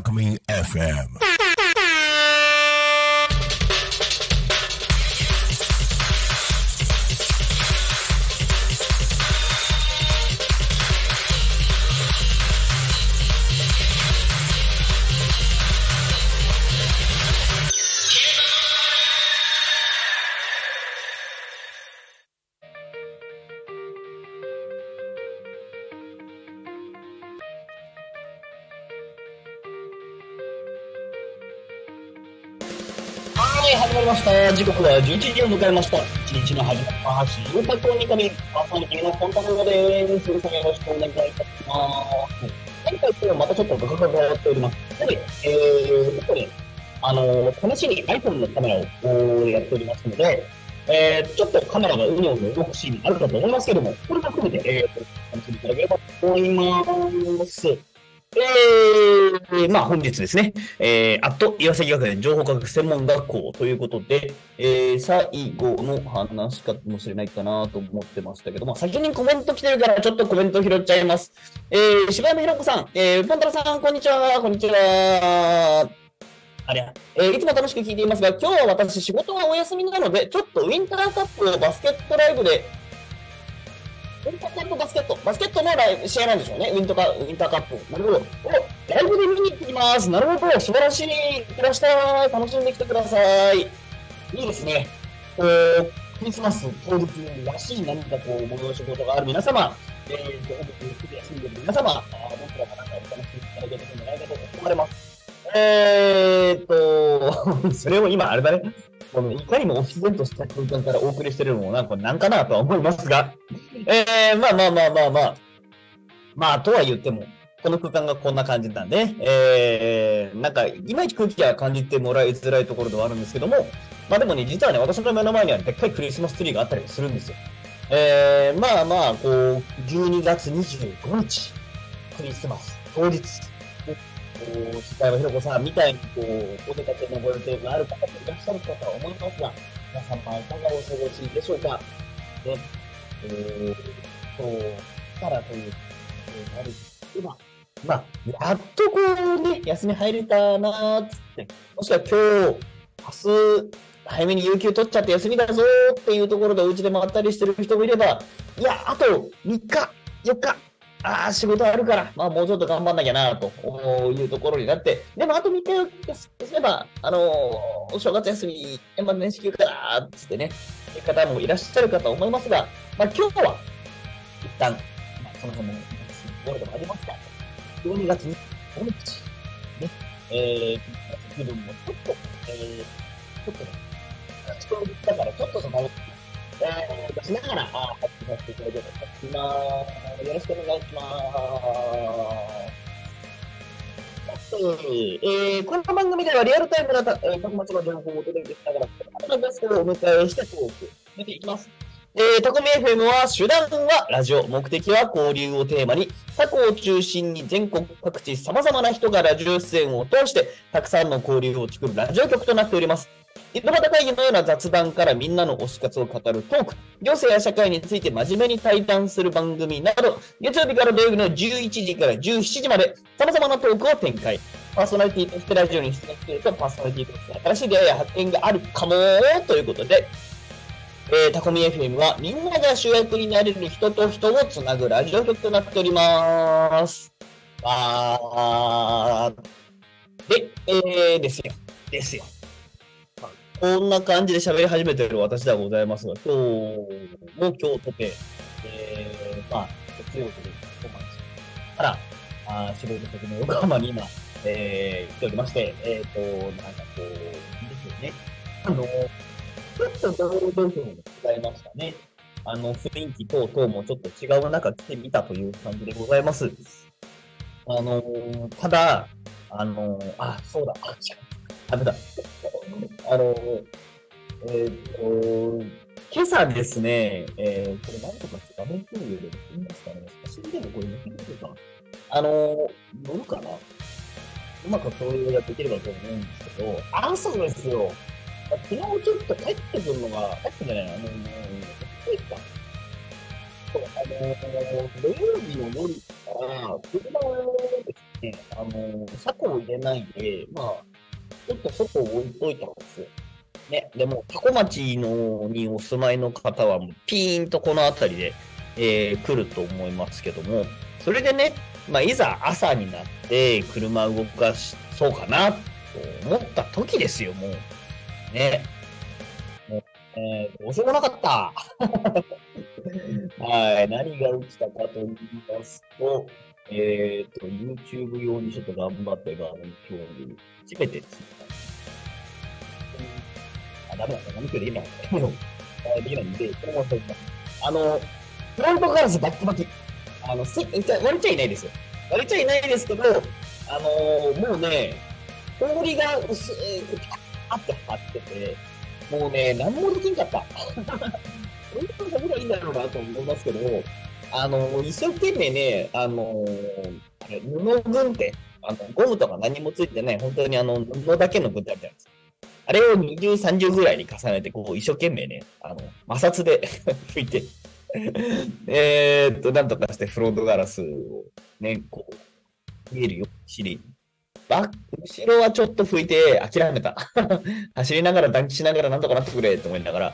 Alchemy FM. 時刻は11時を迎えました。一日の始まります。ゆうたこにかみ、パーソナリティのコンタクトです。皆さんよろしくお願いいたします。今回今日はまたちょっとガガガガやっております。で、えー、ここで、あのー、試しに iPhone のカメラをやっておりますので、えー、ちょっとカメラがうにょうにょ動くシーンあるかと思いますけども、これも含めて、えー、お楽しんでいただければと思います。えー、まあ本日ですね、えー、あと岩崎学園情報科学専門学校ということで、えー、最後の話かもしれないかなと思ってましたけども、先にコメント来てるからちょっとコメント拾っちゃいます。えー、柴山ひろ子さん、えー、ポンタラさん、こんにちは、こんにちは。ありゃ、えーいつも楽しく聞いていますが、今日は私仕事がお休みなので、ちょっとウィンターカップをバスケットライブでウィンターカップバスケット。バスケットの試合なんでしょうね。ウィントカウィンターカップ。なるほど。おライブで見に行ってきます。なるほど。素晴らしい。いってらっしゃい。楽しんできてください。いいですね。こう、クリスマス当日らしい何かこう、催し事がある皆様、えー、と、本日ゆっくり休んでいる皆様、僕らがなんかお楽しみいただけるんじゃないかと思われます。えーっと、それを今、あれだね。このいかにもオフィスベントした空間からお送りしてるのもなんかなんかなとは思いますが、えー、まあまあまあまあまあ、まあとは言っても、この空間がこんな感じなんで、えー、なんか、いまいち空気は感じてもらいづらいところではあるんですけども、まあでもね、実はね、私の目の前にはでっかいクリスマスツリーがあったりするんですよ。えー、まあまあ、こう、12月25日、クリスマス当日、こう、柴山ひろ子さんみたいに、こう、お出かけのご予定がある方もいらっしゃるかとは思いますが、皆様いかがお過ごしでしょうか。ね、えー、そう、からという、えー、なる今、まあ、やっとこうね、休み入れたなーっつって、もしくは今日、明日、早めに有給取っちゃって休みだぞーっていうところでお家で回ったりしてる人もいれば、いや、あと3日、4日、ああ、仕事あるから、まあもうちょっと頑張んなきゃなというところになって、でもあと3日すれば、あのお正月休み、年末年始休からっつってね、いう方もいらっしゃるかと思いますが、まあ今日は、一旦、まあその辺のところでもありますが、12月25日、ね、えー、気分もちょっと、えー、ちょっとね、人をだからちょっとその、えー、出しながら、あ、させていただければと思います。よろしくお願いします。えー、この番組ではリアルタイムな、えー、幕末の情報をお届けしながら、このゲストをお迎えしてトーク、見ていきます。えー、タコミ FM は、手段はラジオ、目的は交流をテーマに、タコを中心に全国各地様々な人がラジオ出演を通して、たくさんの交流を作るラジオ局となっております。井戸端会議のような雑談からみんなの推し活を語るトーク、行政や社会について真面目に対談する番組など、月曜日から土曜日の11時から17時まで、様々なトークを展開。パーソナリティとしてラジオに出演していると、パーソナリティとして新しい出会いや発見があるかもということで、えー、タコミ FM はみんなが主役になれる人と人をつなぐラジオ局となっております。あーで、えー、ですよ。ですよ。こんな感じで喋り始めてる私ではございますが、今日も今日とて、えー、まあ、月曜日に小町から、あー仕事先の横浜に今、えー、来ておりまして、えっ、ー、と、なんかこう、いいですよね。あの、ちょっと道路状況も使いましたね。あの、雰囲気等々もちょっと違う中来てみたという感じでございます。あのーただ、あのーあ、そうだ、あ、違う、ダメだ。あのーえーと、今朝ですね、えー、これ何とか画面共有で見ますかね。写真でもこれ見てるか。なあの乗るかな。うまく共有ができればと思うんですけど、朝ですよ。昨日ちょっと帰ってくるのが、帰ってくるんじゃないの？あのー、帰った。そう、あの、土曜日の夜から、車をですね、あの、車庫を入れないで、まあ、ちょっと外を置いといたんですよ。ね、でも、タコ町のにお住まいの方は、ピーンとこの辺りで、えー来ると思いますけども、それでね、まあ、いざ朝になって車動かしそうかなと思った時ですよ、もう。ね。もうえーどうしようもなかった。はい。何が起きたかと言いますと、えっ、と、YouTube 用にちょっと頑張って画面共有。初めてですね。あ、ダメだった。画面共有できな。できないんで、このまま撮りますあの、フロントガラスバッキバキ。あの、せ割れちゃいないですよ。割れちゃいないですけど、あのもうね、氷が薄くピタッって張ってて、もうね、何もできんかった。本当にダメがいいんだろうなと思いますけど、あの、一生懸命ね、あのあれ、布軍手、あの、ゴムとか何もついてない、本当にあの、布だけの軍手あるじゃないですか。あれを20、30ぐらいに重ねて、こう、一生懸命ね、あの、摩擦で 拭いて、えっと、なんとかしてフロントガラスをね、こう、見えるようにしバック、後ろはちょっと拭いて諦めた。走りながら、暖気しながらなんとかなってくれと思いながら、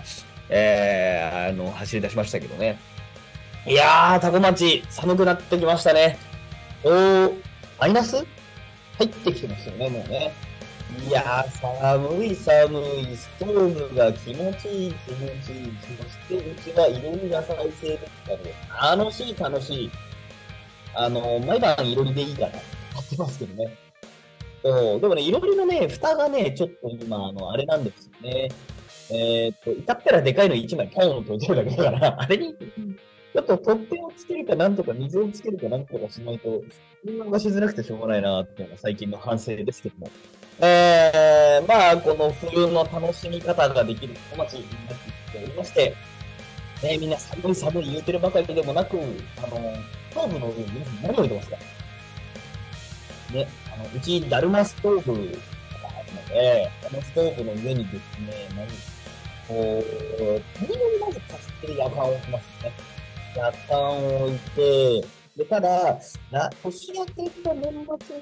えー、あの、走り出しましたけどね。いやー、タコ町、寒くなってきましたね。おー、マイナス？入ってきてますよね、もうね。いやー、寒い寒い、ストーブが気持ちいい気持ちいい。そしてうちはいろりが再生できたので、楽しい楽しい。あの、毎晩いろりでいいから、やってますけどね。そう、でもね、いろりのね、蓋がね、ちょっと今、あの、あれなんですよね。えーっと、至ったらでかいの1枚ポンと置いてるだけだから、あれに、ちょっと取っ手をつけるかなんとか、水をつけるかなんとかしないと、運動がしづらくてしょうがないなっていうのが最近の反省ですけども。えー、まあ、この冬の楽しみ方ができる小町になっておりまして、ね、みんな寒い寒い言うてるばかりでもなく、あの、ストーブの上に何を置いてますかね、あの、うち、ダルマストーブがあるので、このストーブの上にですね、何、こう、何よりまず貸してる夜間を置きますね。夜間を置いて、で、ただ、な年明けと年末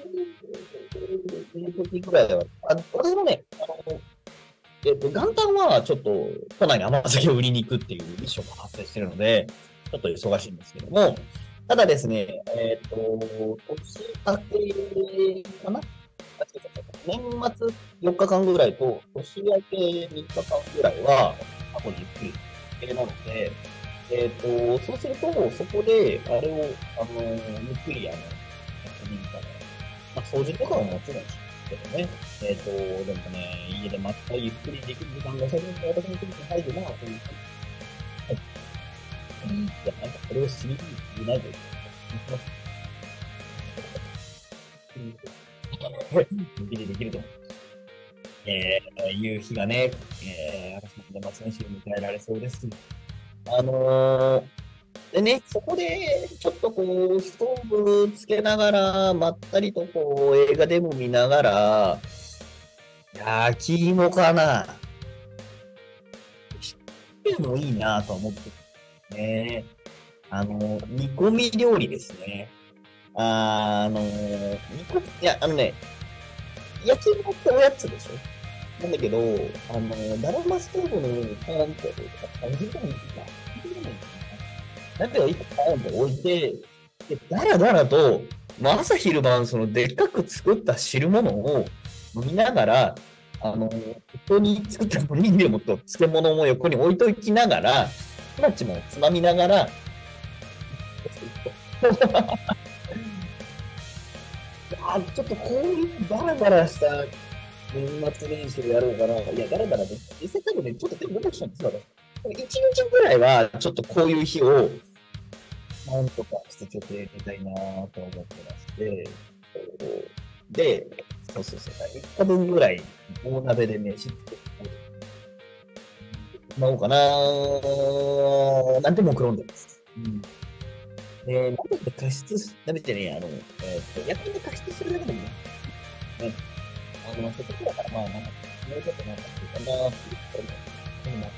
に、いう時ぐらいは、あ私もね、あの、えっと、元旦はちょっと都内に甘酒を売りに行くっていうミッションが発生してるので、ちょっと忙しいんですけども、ただですね、えっ、と、年明けかな？年末4日間ぐらいと、年明け3日間ぐらいは、過去にゆっくり系なので、えっ、と、そうすると、そこで、あれを、あの、ゆっくり、あの、確認かな。まあ、掃除とかももちろんしますけどね。えっ、と、でもね、家でまたゆっくりできる時間が、それに私の時に入るな、という。はい。いや、なんか、これを知りにいないというか、無理でできると思う。えー、いう日がね、えー、私も年末年始を迎えられそうです。あのー、でね、そこで、ちょっとこう、ストーブつけながら、まったりとこう、映画でも見ながら、焼き芋かな。知ってもいいなと思ってね。あの、煮込み料理ですね。あの、煮込み、いや、あのね、焼き芋っておやつでしょ？なんだけど、あの、ダルマストーブの上にポーンって、あ、時間いいか。だけど、一個ポーンって置いて、で、だらだらと、まあ、朝昼晩、その、でっかく作った汁物を飲みながら、あの、ここに作ったおにぎりもと漬物も横に置いときながら、友達もつまみながら、あちょっとこういうダラダラした年末年始をやろうかな。いや、ダラダラで、実際多分ね、ちょっとでも出てきたんですよ、私。1日ぐらいは、ちょっとこういう日を、なんとかしてちょっとやりたいなと思ってまして、で、そうそうそう、1日分ぐらい、大鍋で飯作って、まおうかななんて目論んでます。うん。で、なんで加湿す、なんでね、あの、えっ、と、薬品で加湿するだけでもね、ね、あの、せっかくだから、まあ、なんか、もうちょっとなんか、いいかなっていうところも、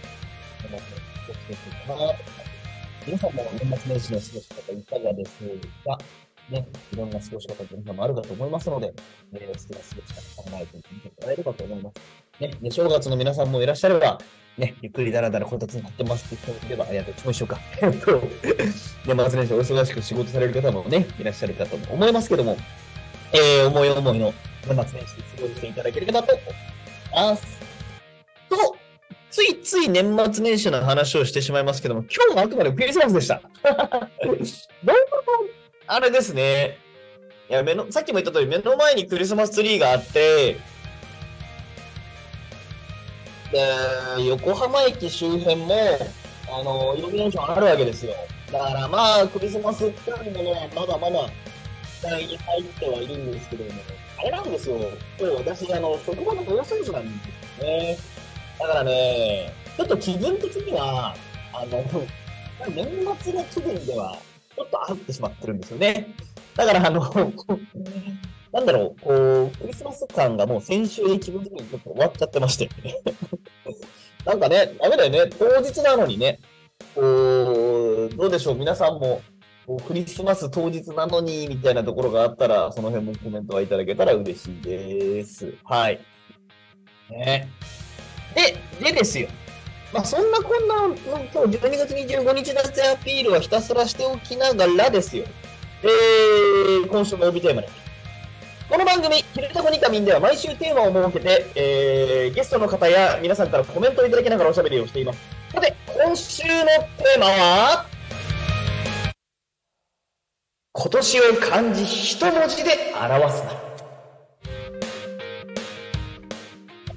でも、気をつけていこうかなと皆さんも年末年始の過ごし方いかがですかね、いろんな過ごし方皆さんもあるかと思いますので、えー、好きな過ごし方考えてみてもらえればと思います。ね、で正月の皆さんもいらっしゃれば、ね、ゆっくりだらだらこたつになってますって人もいれば、あ、いや、どっちも一緒か。えっと、年末年始お忙しく仕事される方もね、いらっしゃるかと思いますけども、えー、思い思いの年末年始過ごしていただければと思います。と、ついつい年末年始の話をしてしまいますけども、今日もあくまでクリスマスでした。どういうことあれですね。いや、目の、さっきも言った通り、目の前にクリスマスツリーがあって、で、横浜駅周辺も、あの、イルミネーションあるわけですよ。だからまあ、クリスマスっぽいものはまだまだ、期待に入ってはいるんですけども、あれなんですよ。今日私、あの、職場の大掃除なんですよね。だからね、ちょっと気分的には、あの、年末の気分では、ちょっと入ってしまってるんですよね。だから、あの、なんだろう、こう、クリスマス感がもう先週で気分的にちょっと終わっちゃってまして。なんかね、ダメだよね。当日なのにね、こう、どうでしょう、皆さんも、クリスマス当日なのに、みたいなところがあったら、その辺もコメントはいただけたら嬉しいです。はい。ね。で、でですよ。まあ、そんなこんな、今日12月25日夏アピールはひたすらしておきながらですよ。えー、今週の帯テーマです。この番組、ひるたこにかみんでは毎週テーマを設けて、えー、ゲストの方や皆さんからコメントをいただきながらおしゃべりをしています。さて、今週のテーマは、年を漢字一文字で表すな。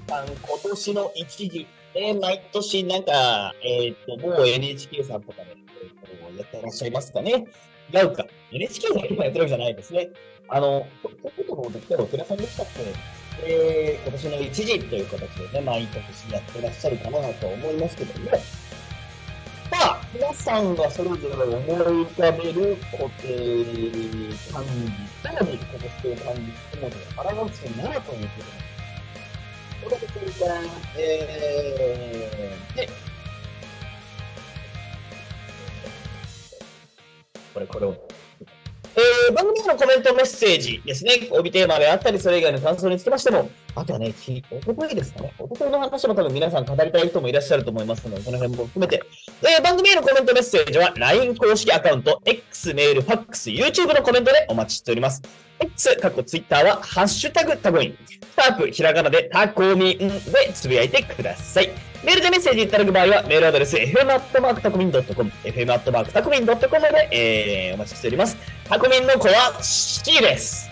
今年の一時、えー毎年なんか、えっ、と、もう NHK さんとかで、えーやってらっしゃいますかね違うか。NHK さん今やってるわけじゃないですね。あの、ととことのできたらお寺さんでしたっけ？えー、今年の一時という形でね、毎年やってらっしゃるかなと思いますけども、さあ、皆さんがそれぞれ思い浮かべる固定漢字、つまり今年の漢字、つまり表すならということです。これでこれから、えー、で、これ、これを。えー、番組へのコメントメッセージですね。帯テーマであったり、それ以外の感想につきましても、あとはね、きおとといですかね。おとといの話も多分皆さん語りたい人もいらっしゃると思いますので、その辺も含めて。えー、番組へのコメントメッセージは、LINE 公式アカウント、X メール、ファックス、YouTube のコメントでお待ちしております。X、過去 Twitter は、ハッシュタグタコミン。タープ、ひらがなでタコミンでつぶやいてください。メールでメッセージいただく場合は、メールアドレス、fm.tacomin.com、fm.tacomin.com で、えー、お待ちしております。タコミンの子は C です。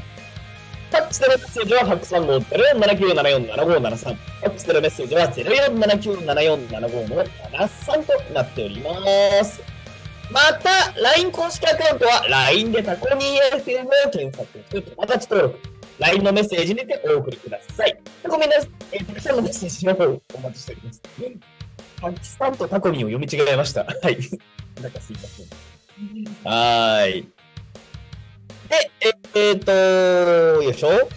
ファックスでのメッセージは、ファックス番号0479747573。ファックスでのメッセージは、0479747573となっております。また、LINE 公式アカウントは、LINE でタコミン FM を検索する友達登録。LINE のメッセージにてお送りください。タコミンです。えー、たくさんのメッセージをお待ちしております。パキスタンとタコミンを読み違えました。はい。なんかすいません。はい。で、ええー、とよいしょ。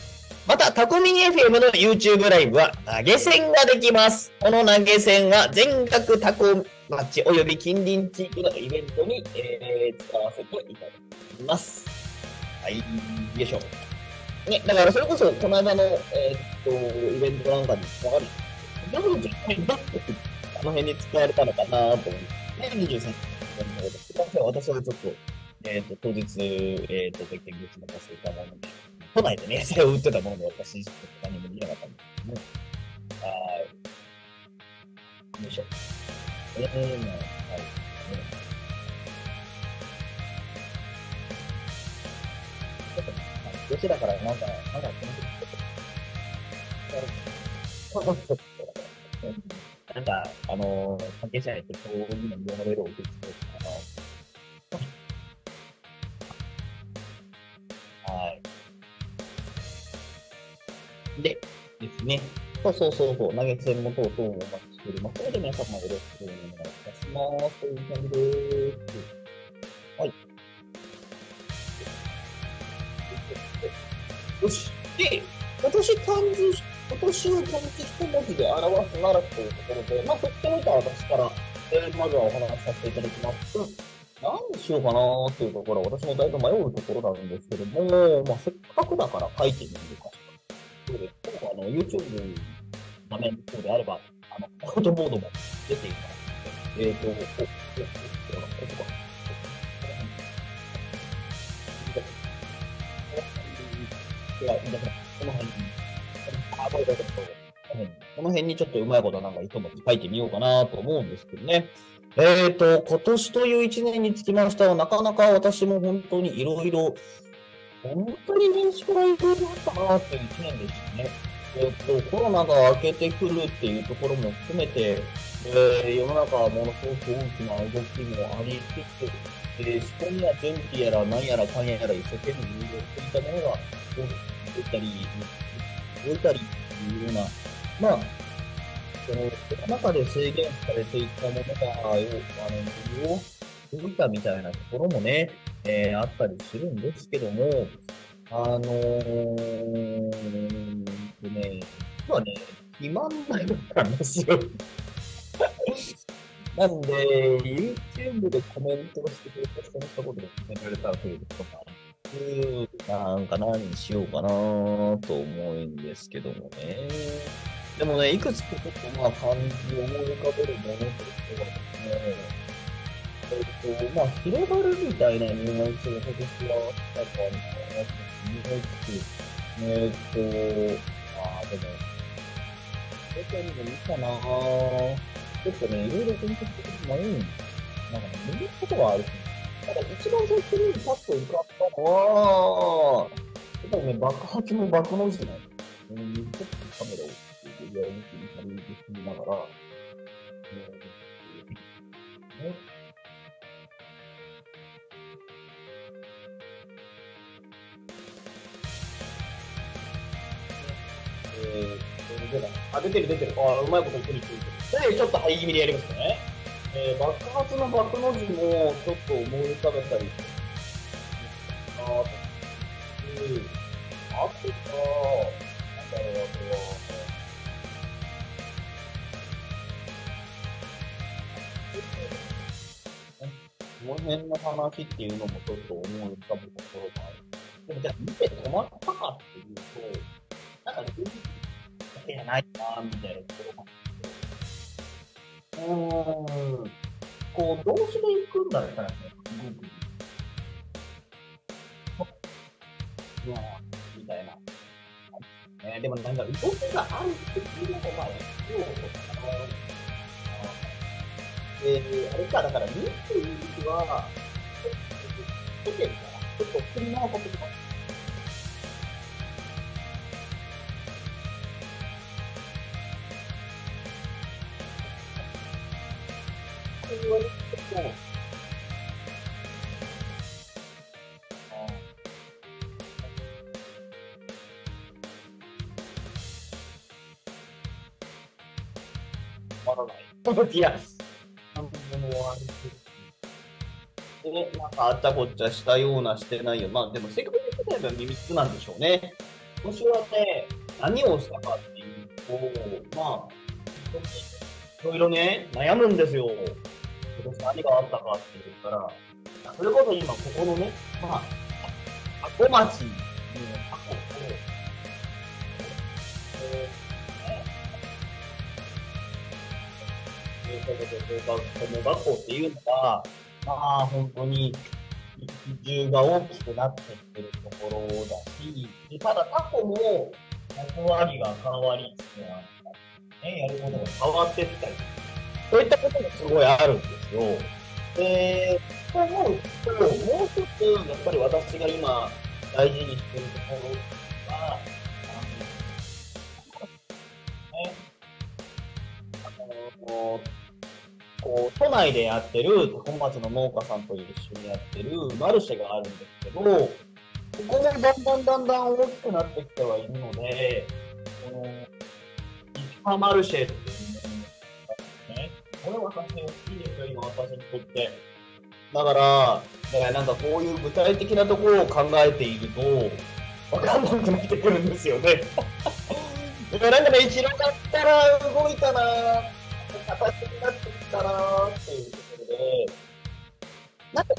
また、タコミン FM の YouTube ライブは投げ銭ができます。この投げ銭は全額タコ町及び近隣地域のイベントに、えー、使わせていただきます。はい、よいしょ。ね、だからそれこそ、この間の、えー、っと、イベントなんかに使われる。でも、絶対だって、あの辺に使われたのかなと思って、ね、23日のすいません、私はちょっと、えっ、と、当日、えっ、と、できてグッズの貸していたもので、都内でね、それを売ってたもので、私、何も見なかったんですけどね。はい。よいしょ。えー、はい。ねちょっと、どちらからなんか、なんか、このちょっと、なんか、あのー、関係者に適当にも言われるお手伝いかな。はい。で、ですね。そうそうそうそう、投げ銭も等々お待ちしておりますので、皆様よろしくお願いいたします。という感じです。はい。よし。で、今年漢字、今年を漢字一文字で表すならというところで、まあ、とってもいた私から、えー、まずはお話しさせていただきます。何にしようかなーっていうところは私もだいぶ迷うところなんですけども、まあ、せっかくだから書いてみるかしら。ということで、今度はあの、YouTube 画面の方であれば、あの、コードボードも出ています、えっ、ー、と、お、お、お、お、お、お、だから、この辺に、あ、これだけこの辺にちょっとうまいことなんか糸も書いてみようかなと思うんですけどね。えっ、ー、と、今年という一年につきましては、なかなか私も本当にいろいろ、本当に年始からいろいろあったなっていう一年でしたね。えっ、ー、と、コロナが明けてくるっていうところも含めて、えー、世の中はものすごく大きな動きもありつつ、えー、そこには準備やら何やらかんやら一生懸命入力していたものが、動いたり、動いたりっていうような、まあ、その、中で制限されていたものが、あの、動いたみたいなところもね、えー、あったりするんですけども、あのー、ね、実はね、肥満ないなんですよ。なんで、YouTube でコメントをしてくれた人の一言で決められたということがなんか何にしようかなと思うんですけどもね。でもね、いくつかちょっとまあ漢字を思い浮かべるものとしてはですね、えっと、まあ、広がるみたいなニュアンスが今年はあったかなと思いつつ、えっと、ああ、でも、どこにもいいかなちょっとね、いろいろ検索して迷うんですなんかね、見ることはあるただ一番最初にパッと浮かったのは、やっぱりね、爆発の爆の字ね。うん、ちょっとカメラを上を見てみたりしながら、えー、ね。えー、出た。あ、出てる出てる。あ、うまいこと言ってる言ってる。で、ちょっとハイ気味でやりますね。えー、爆発の爆の字もちょっと思い浮かべたりあと、うん、あとか、なんだろう、あとは、この辺の話っていうのもちょっと思い浮かぶところがある。でもじゃあ見て止まったかっていうと、なんか全然だけじゃないなみたいなところがうん。こう、動詞で行くんだったらね、すごく。いやみたいな。ね、でもなんか動きがあるっていうのも、まあ、必要とかな。えー、あれか、だから、見っていう時は、ちょっと、出てるから、ちょっと振り回させてます。だない。いや、なんもあるで、なんかあっちゃこっちゃしたようなしてないよ。まあでも、せっかく言ってたら耳つなんでしょうね。今年はね、何をしたかっていうと、まあ、いろいろね、悩むんですよ。今年何があったかって言ったら、それこそ今ここのね、まあ、箱町の箱を、えー、ね、子供学校っていうのが、まあ本当に、比重が大きくなってきてるところだし、ただ過去も役割が変わりつつね、やることが変わってったりそういったこともすごいあるんですよ。で、そう思うと、もう一つ、やっぱり私が今、大事にしているところは、あの、ね、あ、のこう、都内でやってる、タコ町の農家さんと一緒にやってるマルシェがあるんですけど、ここがだんだんだんだん大きくなってきてはいるので、この、市場マルシェっていうのがね、これは私好きいですよ、今私にとって。だから、だからなんかこういう具体的なところを考えていると、わかんなくなってくるんですよね。だからなんかね、一郎だったら動いたなぁ、形になってきたなぁっていうところで、なんか、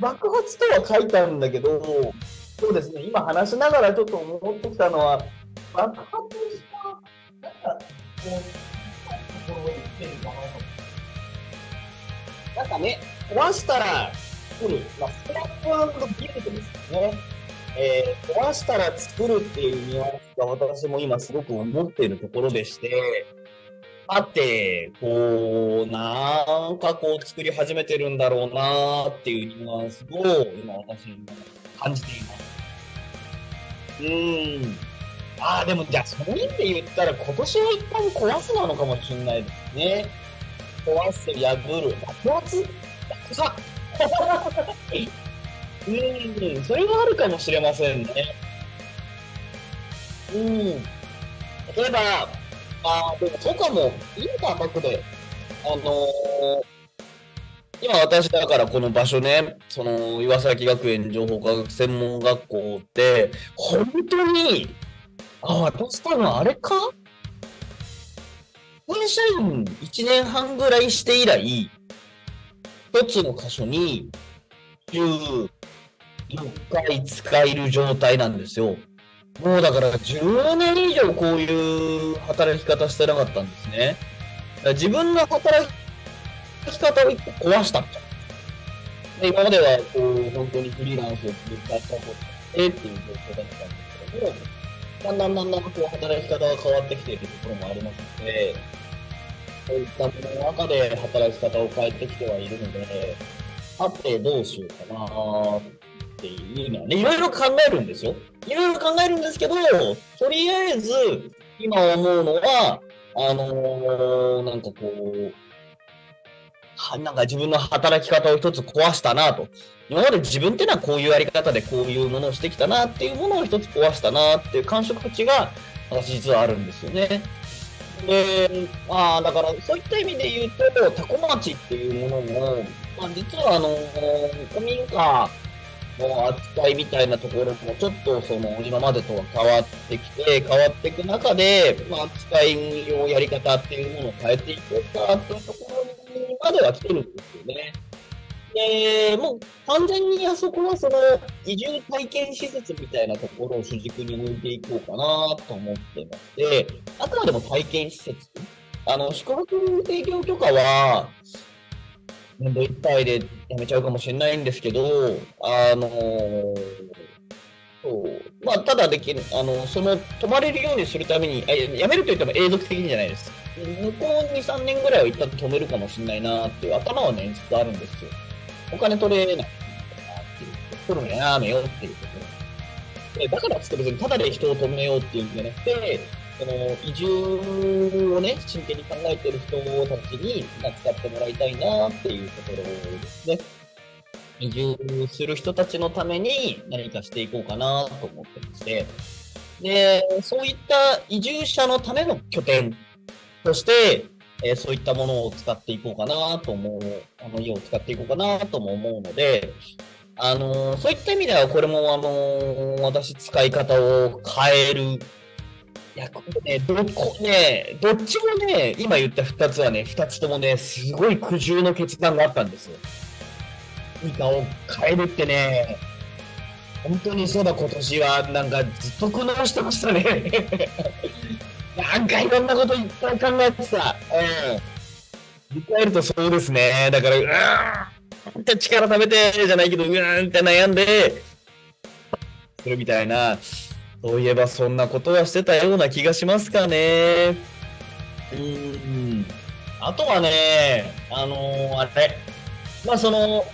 爆発とは書いてあるんだけど、そうですね、今話しながらちょっと思ってきたのは、爆発した、なんか、こう、ところに来てるかなと。なんかね、壊したら作る、まあ、スクラップビルドですよね。えー、壊したら作るっていうニュアンスが私も今すごく思っているところでして、あって、こう、なんかこう作り始めてるんだろうなっていうニュアンスを今私も感じています。うーん。ああ、でもじゃあそういう意味で言ったら今年は一旦壊すなのかもしれないですね。壊す、破る、爆発爆破うん、それはあるかもしれませんね。うーん。例えば、あでもそうかも、いいか、僕で。あのー今私だからこの場所ね、その岩崎学園情報科学専門学校って、本当に、あ、私多分あれか？会社員1年半ぐらいして以来、一つの箇所に16回使える状態なんですよ。もうだから10年以上こういう働き方してなかったんですね。自分の働き方を一個壊したんじゃん。今まではこう本当にフリーランスを続けたことしてっていう状況だったんですけども、だんだんだんだんこう働き方が変わってきているところもありますので、そういったものの中で働き方を変えてきてはいるので、あってどうしようかなっていうのはね、いろいろ考えるんですよ。いろいろ考えるんですけど、とりあえず、今思うのは、あのーなんかこう、はなんか自分の働き方を一つ壊したなと。今まで自分ってのはこういうやり方でこういうものをしてきたなっていうものを一つ壊したなっていう感触値が私実はあるんですよね。で、まあだからそういった意味で言うと、タコ町っていうものも、まあ実はあの、古民家の扱いみたいなところもちょっとその今までとは変わってきて、変わっていく中で、まあ扱いのやり方っていうものを変えていこうかっていうところまでは来てるんですよね。で、もう完全にあそこはその移住体験施設みたいなところを主軸に置いていこうかなと思ってまして、あくまでも体験施設。あの、宿泊提供許可は、年度いっぱいでやめちゃうかもしれないんですけど、あのそう。まあ、ただできる、あの、その、泊まれるようにするために、あやめると言っても永続的じゃないです。向こう2、3年ぐらいは一旦止めるかもしれないなっていう頭はね、ずっとあるんですよ。お金取れないなっていう。取るのやめようっていうところ。でだからつって別にただで人を止めようっていうんじゃなくて、その移住をね、真剣に考えてる人たちに使ってもらいたいなっていうところですね。移住する人たちのために何かしていこうかなと思ってまして、で、そういった移住者のための拠点として、えーそういったものを使っていこうかなと思う、あの家を使っていこうかなとも思うので、あのーそういった意味では、これも、あのー私、使い方を変える。いや、これね、どこね、どっちもね、今言った二つはね、二つともね、すごい苦渋の決断があったんですよ。何かを変えるってね、本当にそうだ、今年は、なんか、ずっと苦悩してましたね。なんかいろんなこといっぱい考えてた。うん。振り返るとそうですね。だから、うーんって力食べてじゃないけど、うーんって悩んで、するみたいな、そういえばそんなことはしてたような気がしますかね。うーん。あとはね、あのーあれ、まあその、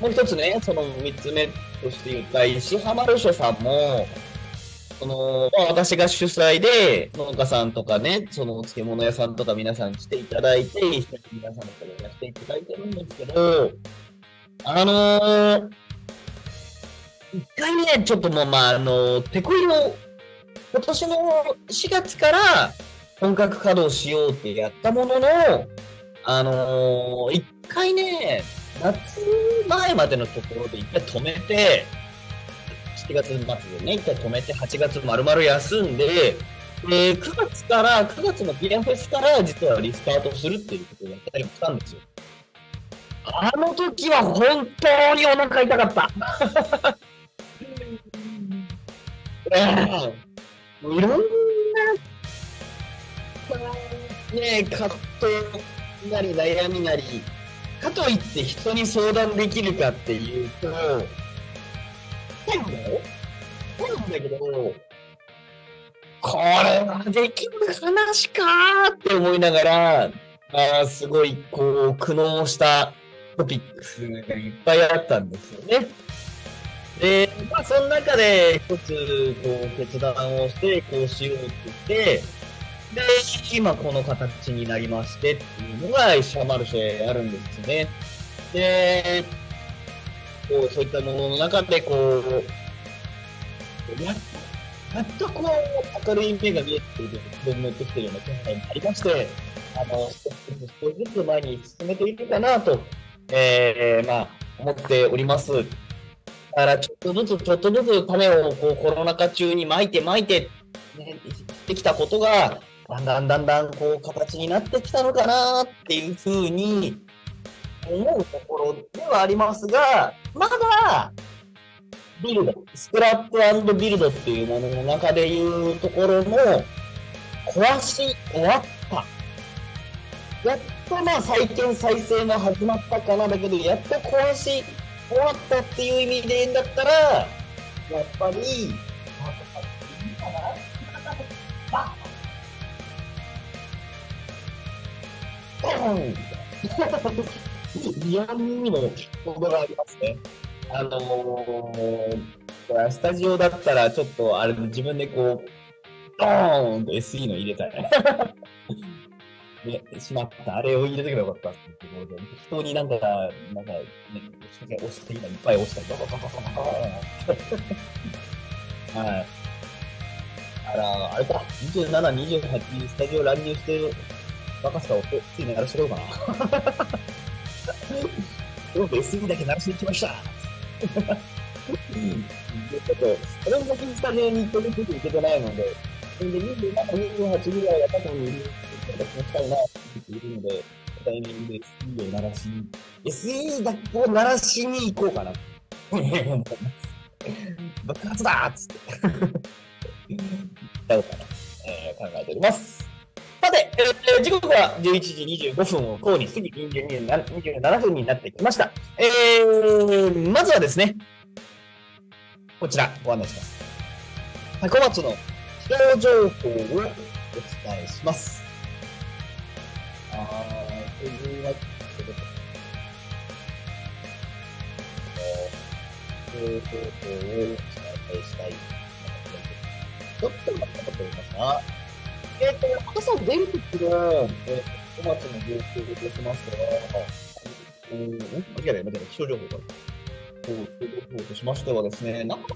もう一つね、その三つ目として言った石浜ルシェさんも、その、まあ、私が主催で、農家さんとかね、その漬物屋さんとか皆さん来ていただいて、皆さんのこれやっていただいてるんですけど、あのー、一回ね、ちょっともう、まあ、あのー、手こいを、今年の4月から本格稼働しようってやったものの、あのー、一回ね、夏前までのところで一回止めて、7月末でね、一回止めて、8月丸々休んで、で、9月から、9月のビアフェスから実はリスタートするっていうことをやったりもしたんですよ。あの時は本当にお腹痛かった。いろんな、ね、葛藤なり悩みなり、かといって人に相談できるかっていうと、そうだよ。そうなんだけど、これはできる話かーって思いながら、あすごいこう苦悩したトピックスがいっぱいあったんですよね。で、まあその中で一つこう決断をしてこうしようって言って、で、今この形になりましてっていうのがシャマルシェあるんですよね。で、こうそういったものの中でこう、やっとこう明るい目が見えてくる自分乗ってきてるような気配になりまして、あの、少しずつ前に進めていくかなと、えー、まあ、思っております。だからちょっとずつちょっとずつ種をこうコロナ禍中に巻いて巻いて、ね、してきたことが、だんだんだんだんこう形になってきたのかなっていうふうに思うところではありますが、まだ、ビルド、スクラップビルドっていうものの中でいうところも、壊し終わった。やっとまあ再建再生も始まったかなだけど、やっと壊し終わったっていう意味で言うんだったら、やっぱり、リアルにもがありますね。あのー、スタジオだったらちょっとあれ自分でこう、ドーンと SE の入れたい。ね、しまった。あれを入れとけばよかったっていうところで、適当になんか、なんか、ね、押して、今いっぱい押したり、ドドドドドドはい。あら、あれか、27、28スタジオ乱入して、バカスカをついに鳴らしてこようかな。今日 SE だけ鳴らしていきました。ちょっと、それだけスタジオに行ってる時行けてないので、それで27、28ぐらいは過去にいる人がしたいなって言っているので、タイミングで SE を鳴らしに、SE だけを鳴らしに行こうかなと思います。爆発だっつって。言ったのかな、えー、考えております。さて、えー、時刻は11時25分をこうに過ぎ27分になってきました。えー、まずはですね、こちらご案内します。小松の気象情報をお伝えします。あー、というわけで、気象情報をお伝えしたい。ちょっと待ってと思いますが、えっ、ー、と、朝出るときの、えー、小松の状況できますから、うん、間違えた、間違えた、気象情報が。そう、情報としましてはですね、なんか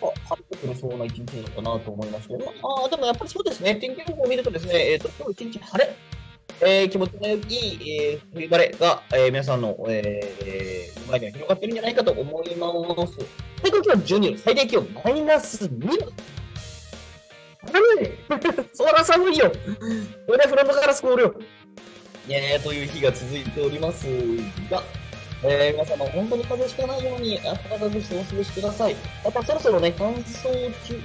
こう、晴れてくれそうな一日なのかなと思いまして、ああ、でもやっぱりそうですね、天気予報を見るとですね、えっ、ー、と、今日一日晴れ、えー、気持ちのいい、えー、冬晴れが、えー、皆さんの、えー、前には広がってるんじゃないかと思います。最高気温12度、最低気温マイナス2度。寒い。そら寒いよ。そりゃフロントガラス凍るよ。ねという日が続いておりますが、えー、皆様本当に風邪ひかないように暖かくしてお過ごしください。またそろそろね、乾燥注意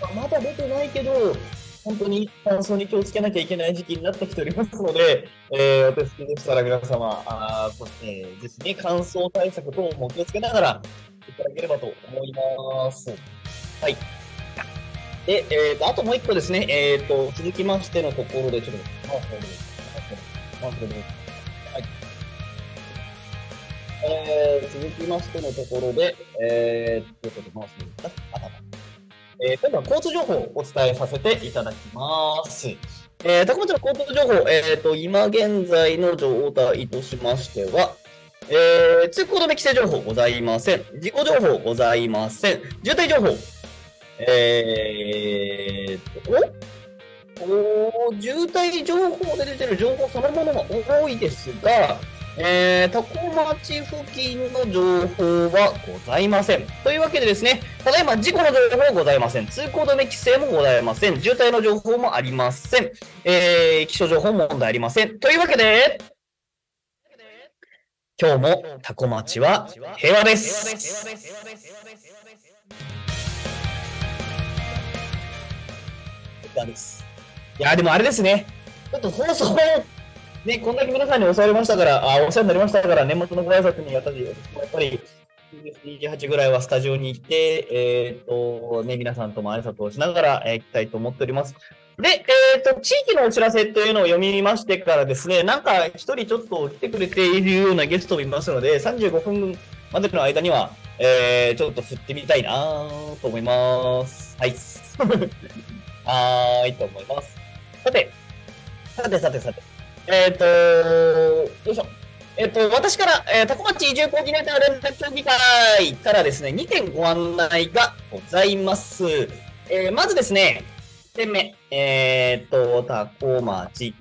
報、ままだ出てないけど、本当に乾燥に気をつけなきゃいけない時期になってきておりますので、えー、私でしたら皆様、あそしてですね、乾燥対策等も気をつけながらいただければと思います。はい。で、えーと、あともう一個ですね、えーと、続きましてのところで、ちょっと、マウスで、マウスで、はい。えー、続きましてのところで、えー、ちょっとマウスであたたえー、今度は交通情報をお伝えさせていただきます。えー、高松の交通情報、えーと、今現在の状態としましては、えー、通行止め規制情報ございません。事故情報ございません。渋滞情報、えーと、おお渋滞情報で出てる情報そのものが多いですが、えー、多古町付近の情報はございません。というわけでですね、ただいま事故の情報はございません。通行止め規制もございません。渋滞の情報もありません。えー、気象情報も問題ありません。というわけで、今日もタコ町は平和です。平和です。いや、でもあれです。ね。ちょっと放送、ね、こんだけ皆さんにお世話になりましたから、あお世話になりましたから、年末のご挨拶にやったり、やっぱり、28ぐらいはスタジオに行って、えっ、と、ね、皆さんとも挨拶をしながら、えー行きたいと思っております。で、えっ、と、地域のお知らせというのを読みましてからですね、なんか一人ちょっと来てくれているようなゲストもいますので、35分までの間には、えー、ちょっと振ってみたいなと思います。はい。はーい、と思います。さて、さてさてさて、えっ、とよいしょ。えっ、と、私から、えー、タコ町移住コーディネーター連絡協議会からですね、2点ご案内がございます。えーまずですね、1点目、えっ、と、タコ町移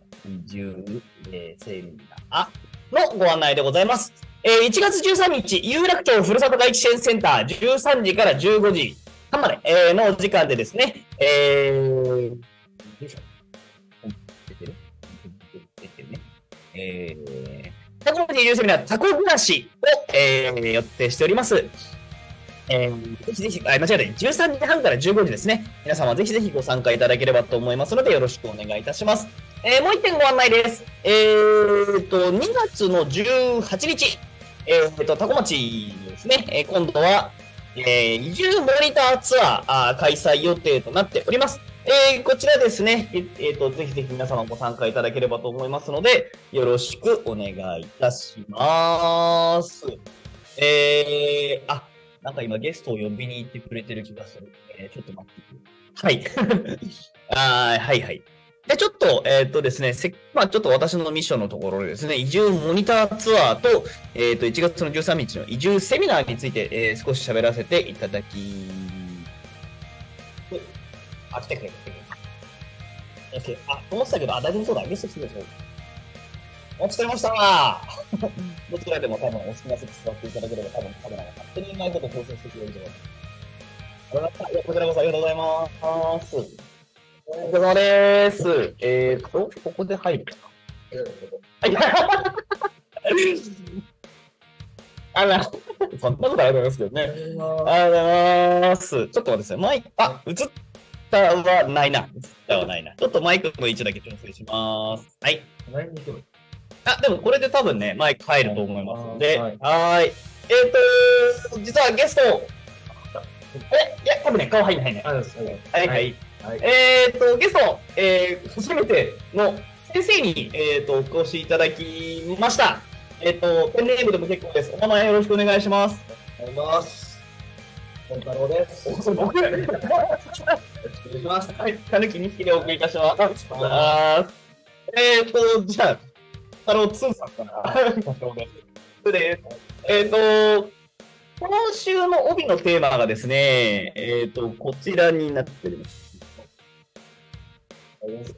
住、えーセミナーのご案内でございます。えー1月13日、有楽町ふるさと外地支援センター13時から15時半まで、えーの時間でですね、えー、よいしょ。えー、タコ町移住セミナー、タコ暮らしを、えー、予定しております。えー、ぜひぜひ、あ、間違えた、13時半から15時ですね。皆様ぜひぜひご参加いただければと思いますので、よろしくお願いいたします。えーもう一点ご案内です。えーと、2月の18日、えーと、タコ町ですね、えー今度は、えー移住モニターツアーあー開催予定となっております。えーこちらですね、ええーと、ぜひぜひ皆様ご参加いただければと思いますので、よろしくお願いいたします。えー、あ、なんか今ゲストを呼びに行ってくれてる気がする。えーちょっと待って。はい。あはいはい。で、ちょっと、えっ、とですね、せまあちょっと私のミッションのところでですね、移住モニターツアーと、えっ、と、1月の13日の移住セミナーについて、えー少し喋らせていただき、あ、来てくれ、来てくれ。オッケーあ、思ってたけど、あ、大丈夫そうだ、ゲスト来てくれそう。お疲れましたどちらでも多分お好きな席座っていただければ多分カメラが勝手にうまいこと調整してくれると思います。ありがとうございますいやこちらこそありがとうございます。お疲れ様です。えーと、ここで入るかな。はい。あら、そんなことありがとうございますけどね。ありがとうございます。ちょっと待ってください。マイク、あ、映ったはないな。映ったはないな。ちょっとマイクの位置だけ調整します。はい。あ、でもこれで多分ね、マイク入ると思いますので、ははいーい。えーと、実はゲスト、え、いや、多分ね、顔入んないね。はい、はい。はいえーと、ゲスト、えー、初めての先生に、えーと、お越しいただきました。えーと、ペンネームでも結構です。お名前よろしくお願いします。おはようございます。本太郎です。お、それ僕お願いします。はい、たぬき2匹でお送りいたします。あーえーと、じゃあ、太郎2さんかな。そうです。えっ、と、今週の帯のテーマがですね、えっ、と、こちらになっております。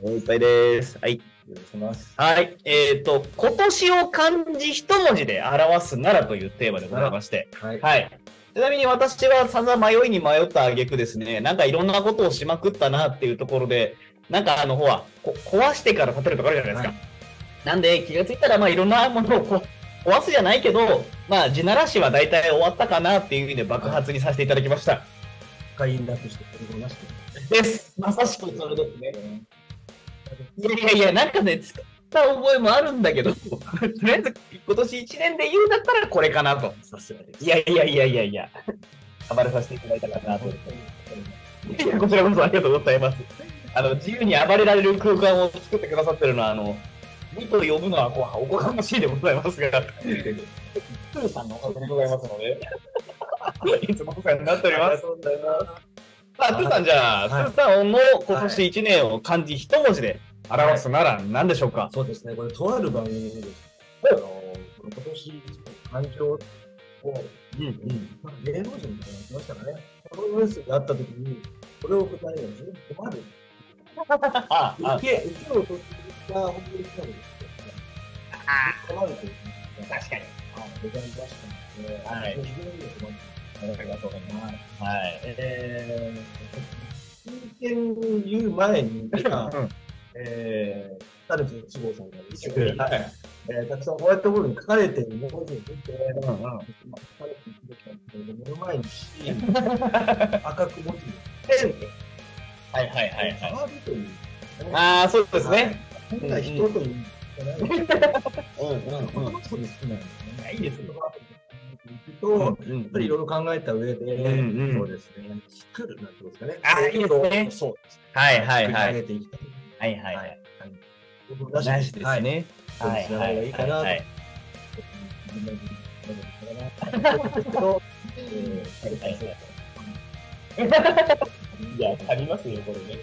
いっぱいです。はい。よろしくお願いします。はい。えっ、と、今年を漢字一文字で表すならというテーマでございまして。はい。はい。ちなみに私は散々迷いに迷った挙句ですね、なんかいろんなことをしまくったなっていうところで、なんかあの、ほら、こ壊してから建てるとかあるじゃないですか。なんで気がついたら、まあいろんなものを壊すじゃないけど、まあ地ならしは大体終わったかなっていう意味で爆発にさせていただきました。会員だとして取り込みまして。です。まさしくそれですね。いやいやいや、なんかね、使った覚えもあるんだけど、とりあえず今年1年で言うんだったらこれかなと。さすがです。いやいやいやいやいや、頑張らさせていただいたかなと。いやこちらこそありがとうございます。あの、自由に暴れられる空間を作ってくださってるのは、あの、2と呼ぶのはこうおこがましいでございますが、プーさんのおかげでございますので。いつもお世話になっております。とうございます。さあ、トゥーさんじゃあ、はいトゥーさんの今年1年を漢字一文字で表すなら何でしょうか、そうですね、これ、とある番組であの、今年、環境を、うんうん。まあ芸能人みたいなのが来ましたかね。このニュースがあったときに、これを答えるのに非常に困る。あ、あ受け、受けを取った本当に来たのです困るというね。確かに。はい、ございましたので、はい非常に困ってありがとうございます。はい。えー、真剣言う前に、今うん、えー、タルト一号さんがですね、はい。えー、たくさんホワイトボードに書かれている文字を見て、うんうん。まあ書かれている時なんですけれども、目の前に赤く文字ペンで、はいはいはいはい。という。ああ、そうですね。変な人といううんうんですね。いいですね言葉遊びと、やっうんぱりいろいろ考えた上で、うんうんそうですね、作るなんてことですかね。あいいですねそう。はいはい作りはい。上げていきたい。はいはいはい。僕大事ですはい。ね。そうはい。ですね。い。い。かなと。はい。い。や、ありますよ、これね。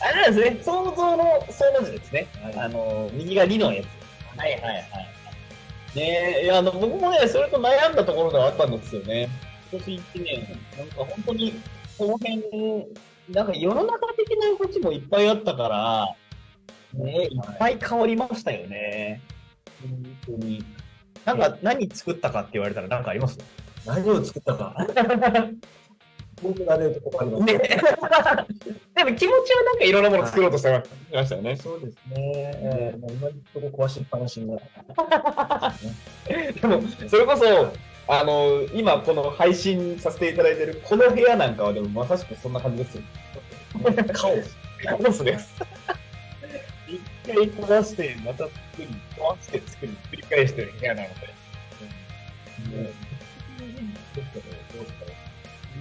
あれなんですね、想像の想の字ですね。あの、右が2のやつ。はい。はい。はい。ねえ、い。や、あの、僕もね、それと悩んだところではあったんですよね。今年1年、なんか本当に、この辺、なんか世の中的な動きもいっぱいあったから、ねいっぱい変わりましたよね。本当に。なんか、何作ったかって言われたら何かあります？何を作ったか。僕がね、とこあります。ね。でも気持ちはなんかいろんなもの作ろうとしてましたよね。そうですね。えー、もう今のとこ壊しっぱなしになる。でも、それこそ、あの、今この配信させていただいてるこの部屋なんかはでもまさしくそんな感じですよ。カオス。カオスです。一回壊して、また作り、壊して作り、繰り返してる部屋なので。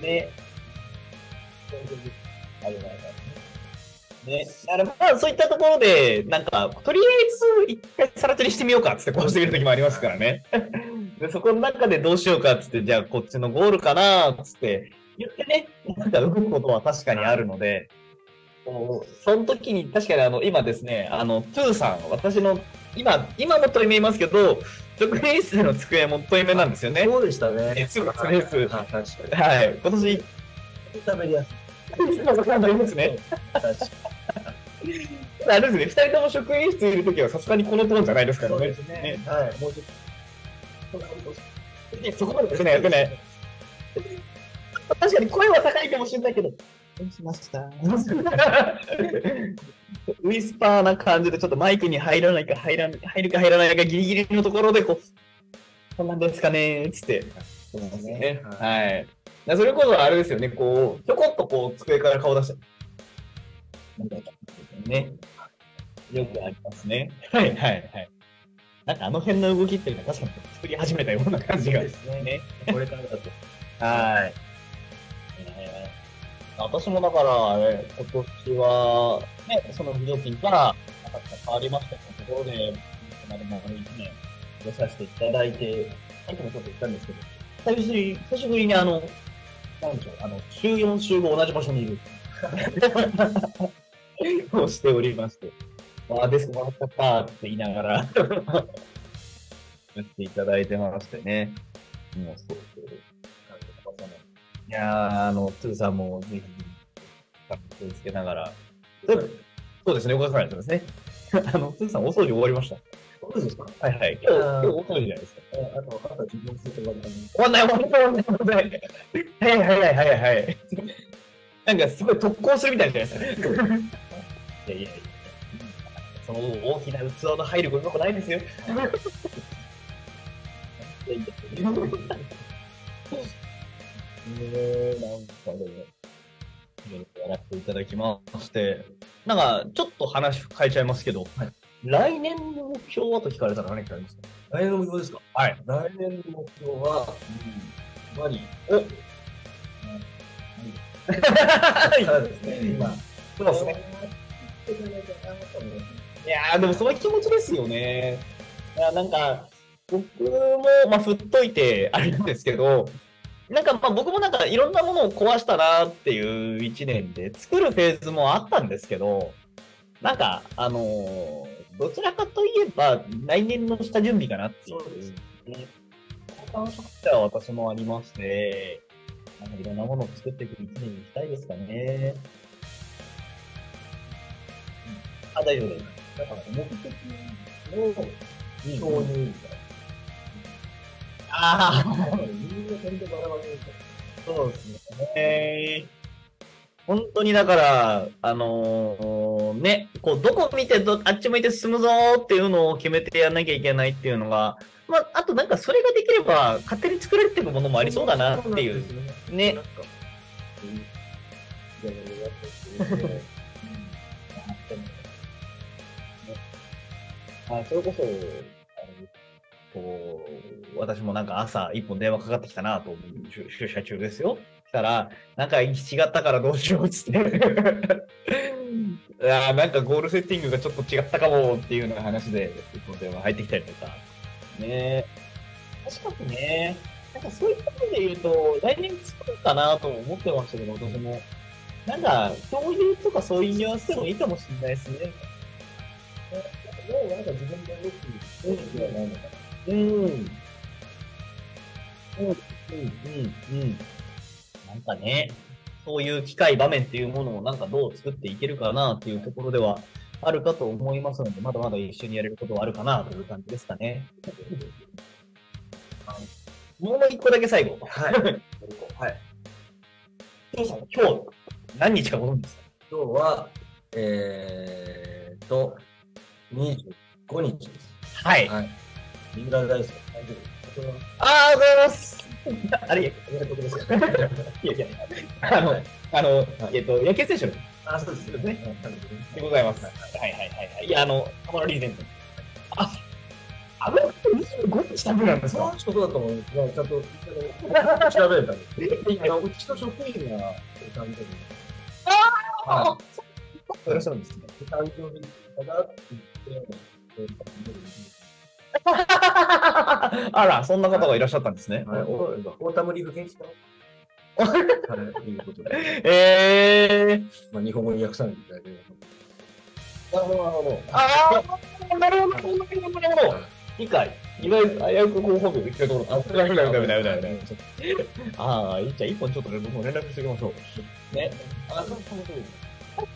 ね。あるね。だからまあそういったところで、なんか、とりあえず一回さら地にしてみようかっつってこうしてみるときもありますからね。で、そこの中でどうしようかっつって、じゃあこっちのゴールかなっつって言ってね、なんか動くことは確かにあるので、その時に確かにあの、今ですね、あの、トゥーさん、私の、今、今も問い目いますけど、職員室での机も問い目なんですよね。そうでしたね。えそうですはい。今年、食べりやすい。今そこなんですね。確かに。あれですね、二人とも職員室いるときはさすがにこのトーンじゃないですからね。そ。はい。もうちょっと。ねそこまでやってない、やってない。確かに声は高いかもしれないけど、しました？ウィスパーな感じでちょっとマイクに入らないか入ら入るか入らないかギリギリのところでこう、こんなんですかねつって。そうですね。はい。だそれこそあれですよね、こう、ちょこっとこう、机から顔出して。ね。よくありますね。はいはいはい。なんかあの辺の動きっていうのは確かに作り始めたような感じが。ですねね。これからだと。はい。えー私もだから、あれ、今年は、ね、その不料金から、なかった変わりましたところで、ここまでも丸1年、出させていただいて、さっきもちょっと言ったんですけど、久しぶり久しぶりにあの、なんでしょう、あの、週4、週5同じ場所にいる。をしておりまして、あ、デスクもらっちゃったって言いながら、やっていただいてましてね。もうそう。いやー、あの、トゥーさんもぜひ、気をつけながら。そうですね、岡さんですね。あの、トゥーさん、お掃除終わりました。そうですか？はいはい。今日、今日お掃除じゃないですか。えあと、あと自分する終わんない、終わんない、終わんない、終わんない。はいはいはいはいはい。なんか、すごい特攻するみたいじゃないですか。いやいやいや。その大きな器の入ることもないですよ。えー、なんかでも、いろいろやらせていただきまして、なんか、ちょっと話変えちゃいますけど、来年の目標はと聞かれたら何かありますか？来年の目標ですか？はい。来年の目標は、ズバリ、お そうですね、今。そうですね。いや、でもその気持ちですよね。いや、なんか、僕も、まあ、振っといてあれなんですけど、なんかまあ僕もなんかいろんなものを壊したなっていう一年で、作るフェーズもあったんですけど、なんか、あのーどちらかといえば、来年の下準備かなっていう。そうですね。感触としては私もありまして、なんかいろんなものを作っていく一年にしたいですかね。あ、大丈夫です。だから目的の承認みたいああ、な。みんな全然バラバラそうですね。本当にだから、あのーね、こう、どこ見てど、あっち向いて進むぞーっていうのを決めてやんなきゃいけないっていうのが、まあ、あとなんかそれができれば、勝手に作られていくものもありそうだなっていう。ねなあそれこそ、こう、私もなんか朝一本電話かかってきたなと思う、出社中ですよ。したら、なんか違ったからどうしようっつって。あなんかゴールセッティングがちょっと違ったかもっていうような話で、一本電話入ってきたりとか。ね確かにね、なんかそういった意味で言うと、来年作るかなと思ってましたけど、私も。なんか、共有とかそういうニュアンスでもいいかもしれないですね。もうなん。か自分で動く動きはないのかなうん。うん、うん、うん、うん。なん。かね、そういう機会、場面っていうものをなん。かどう作っていけるかなっていうところではあるかと思いますので、まだまだ一緒にやれることはあるかなという感じですかね。もう一個だけ最後。はい。はい。今日、今日、何日かご存知ですか今日は、えーと、25日です。はい。はい。三浦大輔、大丈夫。あー、ございます。あれ、おめでとうですかいやいや、あの、あの、えっと、野球選手のあ、そうですねね。でございます。はいはいはいはい。いや、あの、浜野リーゼント。あ、あの25日食べなんですか？そうだと思うんですが、ちゃんと調べれたんです。うちの職員がお誕生日あはあ、いらっしゃるんですね。い。誕生日だって言って、えーあら、そんな方がいらっしゃったんですね。はい、オータムリーグ元気かなはい、いうことで、えー、まあ、日本語に訳さないといけないけど。なるほど、なるほど。ああ、なるほど、なるほど、なるほど。理解。いわゆる危うく候補日を言ってるところ。あ、ダメだ、ダメだ、ダメだ、ダメだ。ああ、いいじゃあ、一本ちょっとね、僕も連絡しておきましょう。ね。あ、そうそうそう。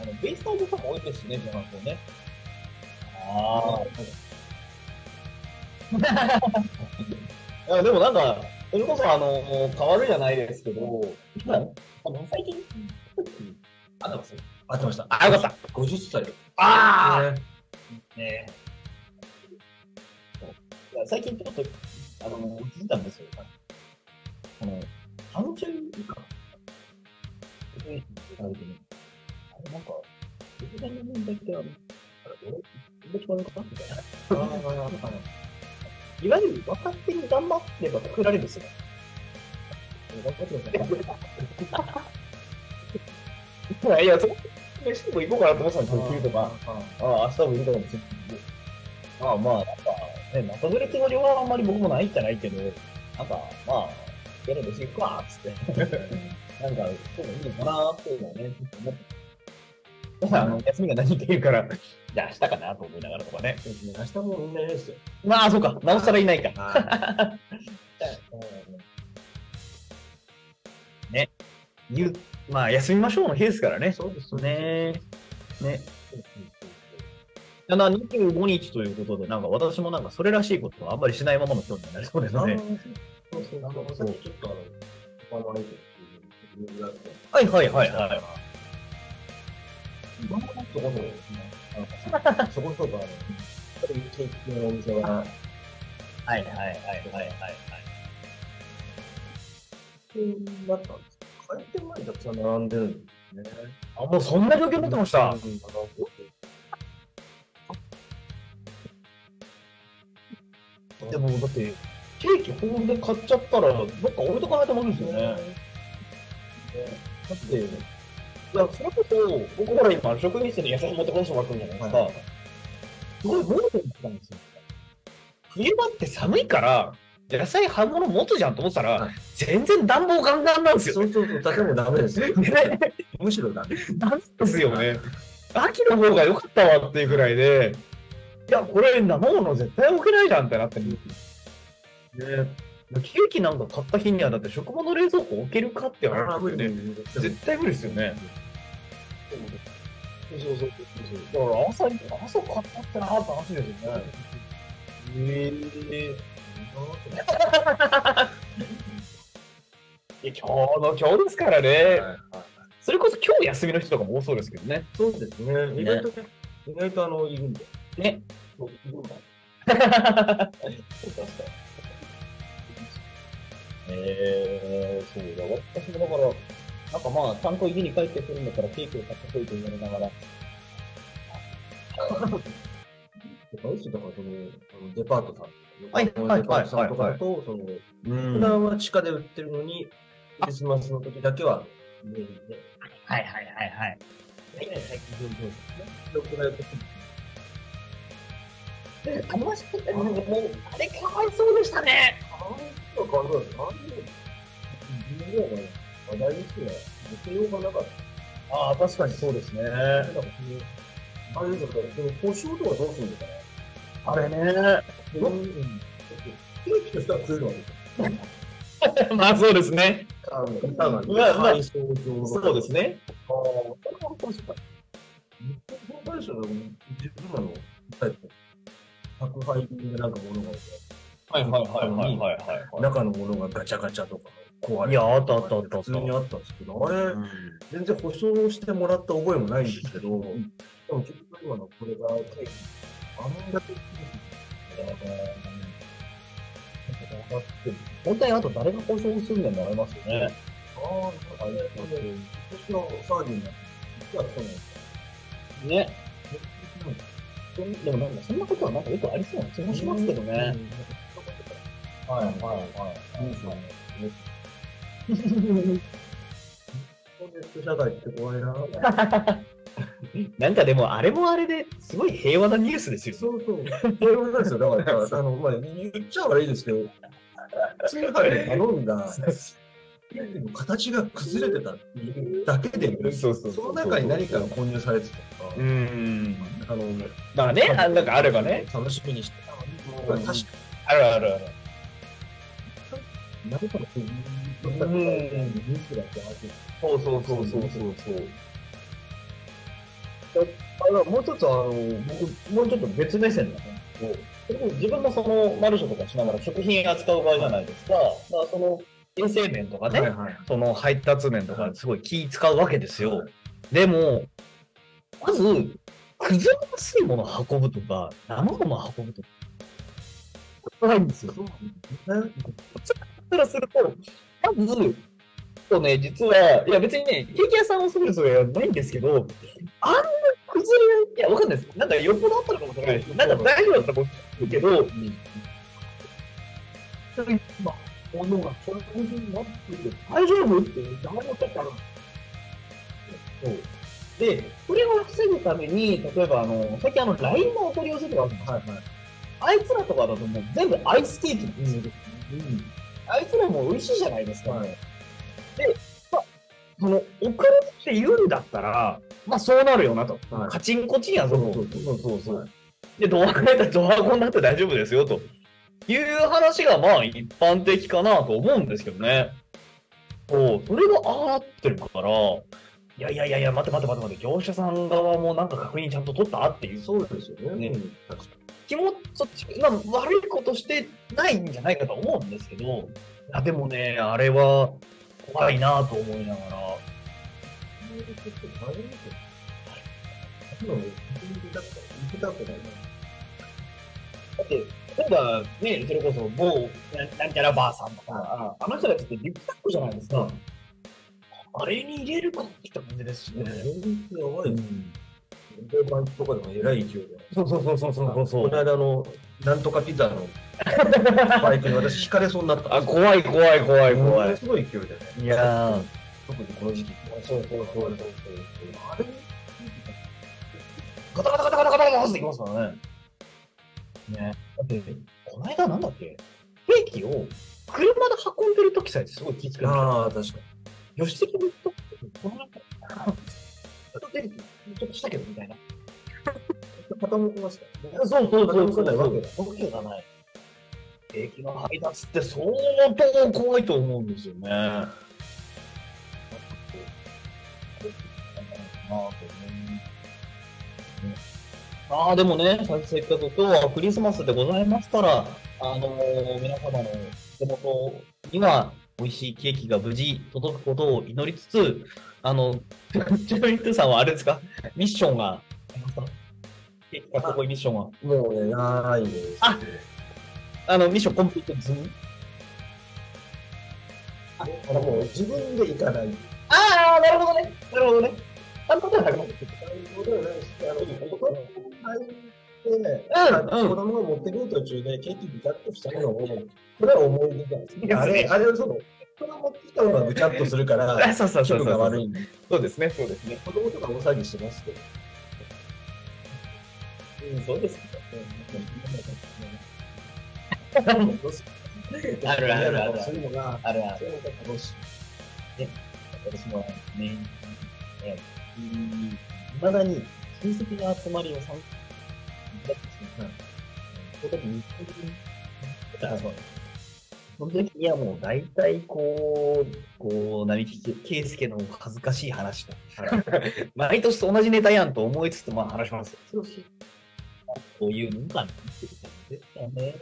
あのベイスターズファンも多いですしね、皆さんそうね。あ あ。いやでもなんか、それこそあの、変わるじゃないですけど、今、あの、最近、あ、なんかそう。合ってました。あ、よかった。50歳。ああ、ねねいや最近ちょっと、あの、気づいたんですよ。あの、30以下。なんか、独断の問題ってあの、あれ、俺、どっちかのかなみたいな。あいわゆる若手に頑張ってば作られるんですよ。頑張ってください。いや、そこ、飯でも行こうかなと思ってたんですよ、昼とか。ああ、明日もいるとかもしれないけど。まあまあ、なんか、ね、まとめるつもりはあんまり僕もないんじゃないけど、なんか、まあ、やる飯行くか、つって。なんか、そういいいのかなっていうのをね、ちょっと思って。あの、休みが何日かいるから、じゃあ明日かなと思いながらとかね。明日もみんないないですよ。まあ、そうか、なおさらいないか。言う、まあ、休みましょうの日ですからね。そうですねね。ただ25日ということで、なんか私もなんかそれらしいことはあんまりしないままの今日になりそうですね。そうそう。なんかさっきちょっとあの。はいはいはいはい。そこそこですね。あのそこそこあの、ケーキのお店は、はいはいはいはいはいはい。だったんです開店前にたくさん並んでるんですね。あ、もうそんな状況になってました。うんでもだって、ケーキホールで買っちゃったら、どっか置いとかないと思うんですよね。だって、いや、それこそ、僕ほら今、職員室に野菜持ってこしてもらってるじゃないですか。すごい盲点だったんですよ。冬場って寒いから、野菜葉物持つじゃんと思ってたら、はい全然暖房ガンガンなんですよ。そうそうそう、建物ダメですよ。ねむしろダメ。なんですよね。秋の方が良かったわっていうぐらいで、いや、これ生物絶対置けないじゃんってなってる。ねケーキなんか買った日にはだって食物冷蔵庫置けるかって言われるよね。絶対無理ですよね。そうそうそうそう。だから朝に、朝買ったってなって話ですよね。ええ いや今日の今日ですからね。はいはいそれこそ今日休みの人とかも多そうですけどね。そうですね。意外とね、意外とあの、いるんで。ね。そういるんだ。えー、そうだ。私もだから、なんかまあ、ちゃんと家に帰ってくるんだからケーキを買ってこいと言われながら、何ですよだからその、あのデパートさん。はいデはいパートさんとかだと、その、うん普段は地下で売ってるのに、クリスマスの時だけは、メインで。はいはいはいはい。最近そうですね。よくない時ありましたね。もう、あれかわいそうでしたね。かあれですか自分ではね、話題ですよね。受けようがなかった。ああ、確かにそうですね。なんかあれですか、その保証とかどうするんですかねあれね。うんケーキとしては食えるわけですよ。まあそうですね。あまあまあそうですね。ああ、確かに。日本会社の自分らのタイプ。宅配便でなんか物が置いてはいはいはいはいはい中のものがガチャガチャとか壊れていやあったあったあった普通にあったんですけど、あれ、い。全然保証してもらった覚えもないんですけど、でも結局今のこれがケーキ、あんだけ本当にあと誰が保証するんだよなりますよね。ああ、なんかあれ、今年の騒ぎになって、いや、そうなんですね。でもなんか、そんなことはなんかよくありそうな気もしますけどね。はいはいはい。いいですよね。社会って怖いな。なんかでも、あれもあれですごい平和なニュースですよ。そうそう。これなんですよ。だから、あの、まあ、言っちゃ悪いですけど、通販で頼んだ、形が崩れてただけで、その中に何かが混入されてたとか、うん。あの、だからね、あなんかあればね。楽しみにしてたのに、確かあるあるある。に何かの工夫だったうんニュースだってあってそうそうそうそうそうそう。あのもう一つあの、僕、もうちょっと別目線なんですけど、それこそ自分もそのマルシェとかしながら食品扱う場合じゃないですか。だからその、衛生面とかね、はい。その配達面とかすごい気使うわけですよ。でも、まず、崩れやすいものを運ぶとか、生ものを運ぶとか、ないんですよ。からすると、まず、とね、実は、いや別にね、ケーキ屋さんをするそれはないんですけど、あんな崩れ、いや、わかんないです。なんかよっぽどあったのかもしれないです。なんか大丈夫だったら僕けど、今、物がそういう風になってて、大丈夫って誰も取ったら、そう。で、それを防ぐために、例えばあの、最近あの、LINE のお取り寄せとかあるんです。はいはい。あいつらとかだともう全部アイスケーキなんですよ。あいつらも美味しいじゃないですか。はいその、送るって言うんだったら、まあそうなるよなと。はいカチンコチンやぞと。そうそうそう。で、ドア開いたらドアコンになって大丈夫ですよと。いう話がまあ一般的かなと思うんですけどね。そう、それがああなってるから、いやいやいやいや、待って待って待って待って、業者さん側もなんか確認ちゃんと取ったっていうそうですよね。ね気もそっち、まあ、悪いことしてないんじゃないかと思うんですけど、いやでもね、あれは怖いなと思いながら、だって、例えばね、それこそ某ななんちゃらばあさんとか、あの人たちってリュックサックじゃないですか。あれに入れるかって感じですしね。全然やばい。定番とかでもえらい勢いで。そうそうそうそうそうそうこの間の、なんとかピザのバイクに私、引かれそうになった。あ、怖い怖い怖い怖い。すごい勢いでね。いやー、特にこの時期。そうそうそうそう。あれ？ガタガタガタガタガタガタってきますからね。ね。だって、この間なんだっけケーキを車で運んでる時さえすごい気付ける。ああ、確か助手席の人って、このなんか、ちょっとしたけどみたいな。に。傾きましたよね。そうそう傾かないわけだ。わけがない。ケーキの配達って相当怖いと思うんですよね。ああ、でもね、せっかく今日はクリスマスでございますから、あのー皆様の手元には美味しいケーキが無事届くことを祈りつつ、あの、ちなみにトさんはあれですか？ミッションがありますミッションは。もうね、ないです。ああの、ミッションコンプリート済みあもう自分で行かない。ああ、なるほどね。なるほどね。あのことはなくなってくるそういうことはなあの子供が入ってね、うんうん子供が持ってくる途中でケーキぐちゃっとしたものを、これは思い出なんですね。あれ、あれはその、子供持ってきたものがぐちゃっとするから、あそうそうそうそうで。そうですね、そうですね。子供とか大騒ぎしてますけど。うん、そうですああるあるあるそういうのが、あるある。楽しい。私もね、えいまだに親戚の集まりを参加そこで日本人その時にはもう大体こう、こう、並木圭介の恥ずかしい話と、毎年と同じネタやんと思いつつ、まあ話しますよ。そうこういうのかなってですかね。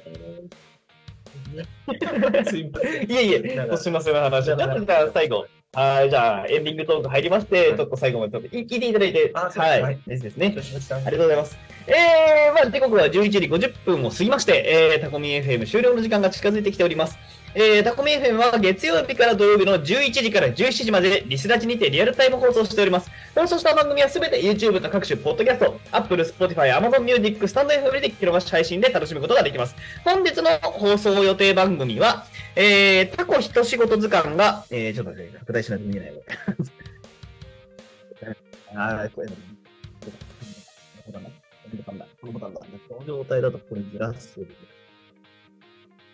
すいませんいえいえ、おしませの話。じゃあ最後。はい、じゃあ、エンディングトーク入りまして、ちょっと最後までちょっと聞いていただいて、はい、はいですですね。あありがとうございます。えー、まあ、時刻は11時50分を過ぎまして、えー、タコミ FM 終了の時間が近づいてきております。えー、タコミ FM は月曜日から土曜日の11時から17時までリスラジにてリアルタイム放送しております。放送した番組はすべて YouTube と各種ポッドキャスト、Apple、Spotify、Amazon Music、スタンド FM で聞き逃し配信で楽しむことができます。本日の放送予定番組は、えー、タコ一仕事図鑑が、えー、ちょっと待って、拡大しないと見えないわ。あー、これ、このボタンだ。このボタンだ。このボタンだ。この状態だとこれずらす。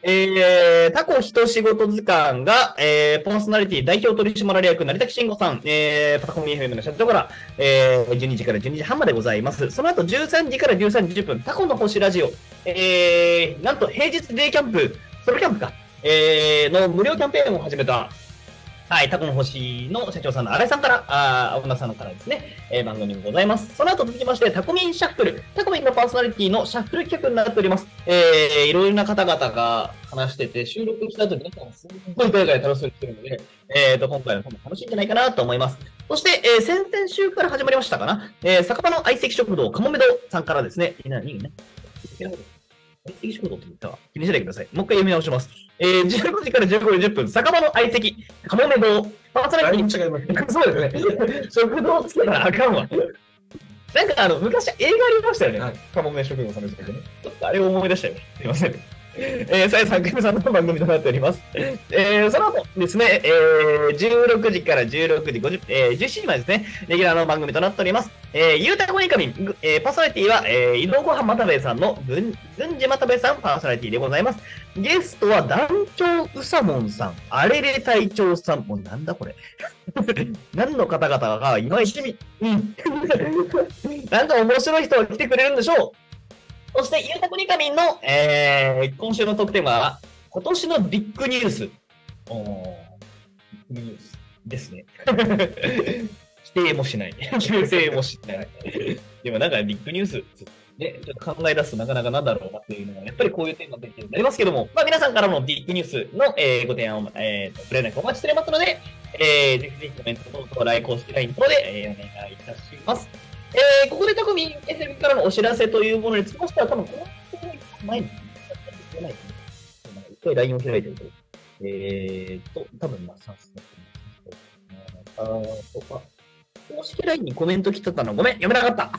えー、タコ一仕事図鑑が、えー、パーソナリティ代表取締役成田慎吾さん、えー、パコミ FM の社長から、えー、12時から12時半までございます。その後13時から13時10分、タコの星ラジオ、えー、なんと平日デイキャンプ、ソロキャンプか、えー、の無料キャンペーンを始めた、はい、タコの星の社長さんの新井さんから、あー、女さんからですね、えー、番組もございます。その後続きまして、タコミンシャッフル、タコミンのパーソナリティのシャッフル企画になっております。えー、いろいろな方々が話してて、収録した後皆さんすごいガヤガヤ楽しんでるので、えーと、今回の方も楽しいんじゃないかなと思います。そして、えー、先々週から始まりましたかな、えー、酒場の相席食堂、かもめ堂さんからですね、いな、いいね。相席食堂って言ったわ。気にしないでください。もう一回読み直します。えー、15時から15時10分、酒場の相席、かもめ堂、パーソナリティぶ違います。そうですね。食堂つけたらあかんわ。なんかあの、昔映画ありましたよね。はいかもめ食堂さんの時でね。ちょっとあれを思い出したよ。すいません。えー、さやさん、くみさんの番組となっております。えー、その後ですね、えー、16時から16時50、えー、17時までですね、レギュラーの番組となっております。えー、ゆうたこにかみん、えー、パーソナリティは、えー、移動ごはん又兵衛さんのぐん、ぐんじ又兵衛さんパーソナリティでございます。ゲストは団長うさもんさん、あれれ隊長さん、もうなんだこれ。何の方々がいまいち、うん。なんか面白い人が来てくれるんでしょう。そして、ゆうたこにかみんの、えー、今週の特典は、今年のビッグニュース。おービッグニュースですね。否定もしない。修正もしない。でもなんかビッグニュース、ね、ちょっと考え出すとなかなかなんだろうなっていうのは、やっぱりこういうテーマできるようになりますけども、まあ皆さんからのビッグニュースの、えーご提案を、えーと、プレゼントお待ちしておりますので、えーぜひぜひコメント等々、来公式 LINE 等で、えーお願いいたします。えーここでタコミ FM からのお知らせというものにつきましては、多分この前に、ない一回 LINE を開いてると、えーと、多分まあ、さすがあとか、公式 LINE にコメント来てたのごめん、読めなかった。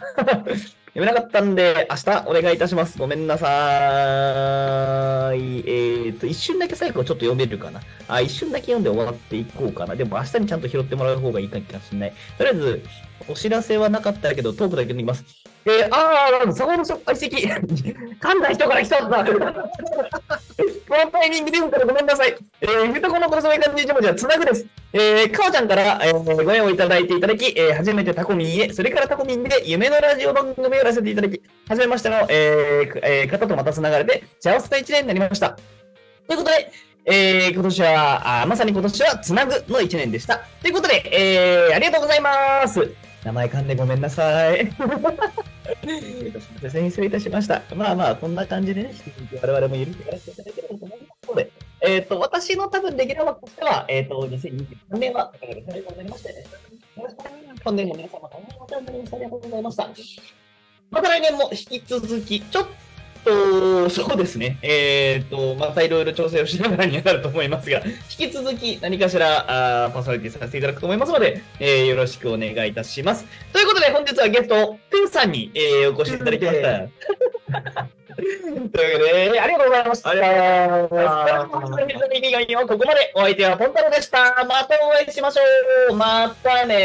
読めなかったんで、明日お願いいたします。ごめんなさい。えっ、と、一瞬だけ最後ちょっと読めるかな？あ、一瞬だけ読んで終わっていこうかな。でも明日にちゃんと拾ってもらう方がいいかもしれない。とりあえず、お知らせはなかったけど、トークだけ読みます。えー、あー、佐賀の相席。噛んだ人から来たんだ。このタイミングで言うからごめんなさい。えー、ふたこのコスメ漢字1文字はつなぐです。えー、かおちゃんから、えー、ご縁をいただいていただき、えー、初めてタコミンへ、それからタコミンで夢のラジオ番組をやらせていただき、初めましての、えーえー方とまたつながれて、幸せな一年になりました。ということで、えー、今年は、あまさに今年はつなぐの一年でした。ということで、えー、ありがとうございます。名前噛んでごめんなさい。失礼いたしました。まあまあ、こんな感じでね、引き続き我々も許してやらせていただければと思いますので、えっ、と、私の多分レギュラー枠としては、えっ、と、2023年は、これが最後になりまして、よろしくお願いします。本年も皆様、大変お世話になりました。ありがとうございました。また来年も引き続き、ちょっと、そうですね、えっ、と、またいろいろ調整をしながらにはなると思いますが、引き続き何かしらあーパーソナリティさせていただくと思いますので、えーよろしくお願いいたします。ということで、本日はゲスト、プーさんに、えーお越しいただきました。というわけで、ありがとうございました。ありがとうございましたここまで。お相手はポンタロでした。またお会いしましょう。またね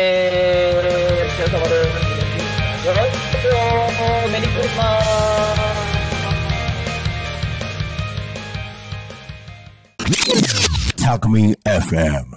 ー。お疲れ様です。よろしくメリークリスマス。Talk Me FM.